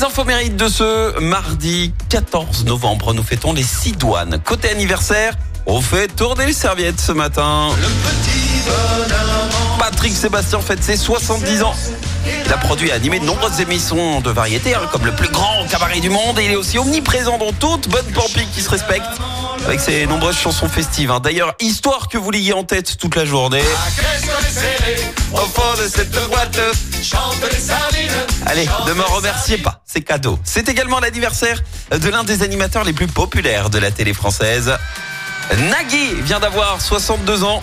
Les infos mérites de ce mardi 14 novembre. Nous fêtons les six douanes. Côté anniversaire, on fait tourner les serviettes ce matin. Patrick Sébastien fête ses 70 ans. Il a produit et animé de nombreuses émissions de variété, hein, comme le plus grand cabaret du monde. Et il est aussi omniprésent dans toute bonne Pampi qui se respecte, avec ses nombreuses chansons festives. hein. D'ailleurs, histoire que vous l'ayez en tête toute la journée. Allez, ne me remerciez pas, c'est cadeau. C'est également l'anniversaire de l'un des animateurs les plus populaires de la télé française. Nagui vient d'avoir 62 ans.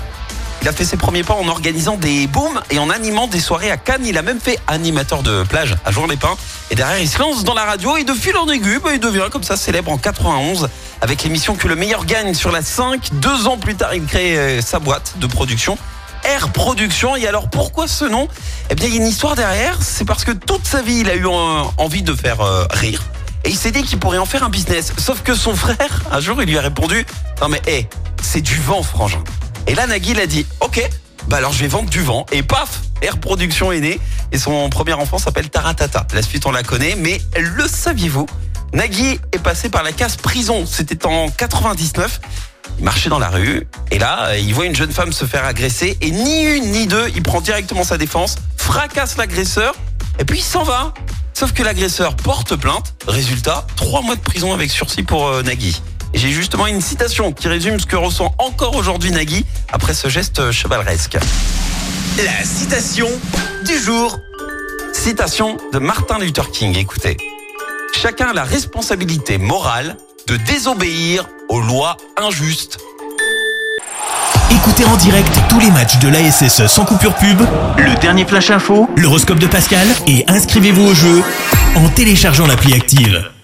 Il a fait ses premiers pas en organisant des booms et en animant des soirées à Cannes. Il a même fait animateur de plage à Jour-les-Pins. Et derrière, il se lance dans la radio et de fil en aiguille, bah, il devient comme ça célèbre en 91 avec l'émission Que le meilleur gagne sur la 5. Deux ans plus tard, il crée euh, sa boîte de production. Air Production. Et alors pourquoi ce nom? Eh bien, il y a une histoire derrière. C'est parce que toute sa vie, il a eu envie de faire euh, rire. Et il s'est dit qu'il pourrait en faire un business. Sauf que son frère, un jour, il lui a répondu Non mais hé, c'est du vent, frangin. Et là, Nagui, il a dit Ok, bah alors je vais vendre du vent. Et paf Air Production est né. Et son premier enfant s'appelle Taratata. La suite, on la connaît. Mais le saviez-vous? Nagui est passé par la case prison. C'était en 99. Il marchait dans la rue et là, il voit une jeune femme se faire agresser et ni une ni deux, il prend directement sa défense, fracasse l'agresseur et puis il s'en va. Sauf que l'agresseur porte plainte. Résultat, trois mois de prison avec sursis pour euh, Nagui. Et j'ai justement une citation qui résume ce que ressent encore aujourd'hui Nagui après ce geste euh, chevaleresque. La citation du jour. Citation de Martin Luther King, écoutez. Chacun a la responsabilité morale de désobéir aux lois injustes. Écoutez en direct tous les matchs de l'ASSE sans coupure pub, le dernier flash info, l'horoscope de Pascal et inscrivez-vous au jeu en téléchargeant l'appli active.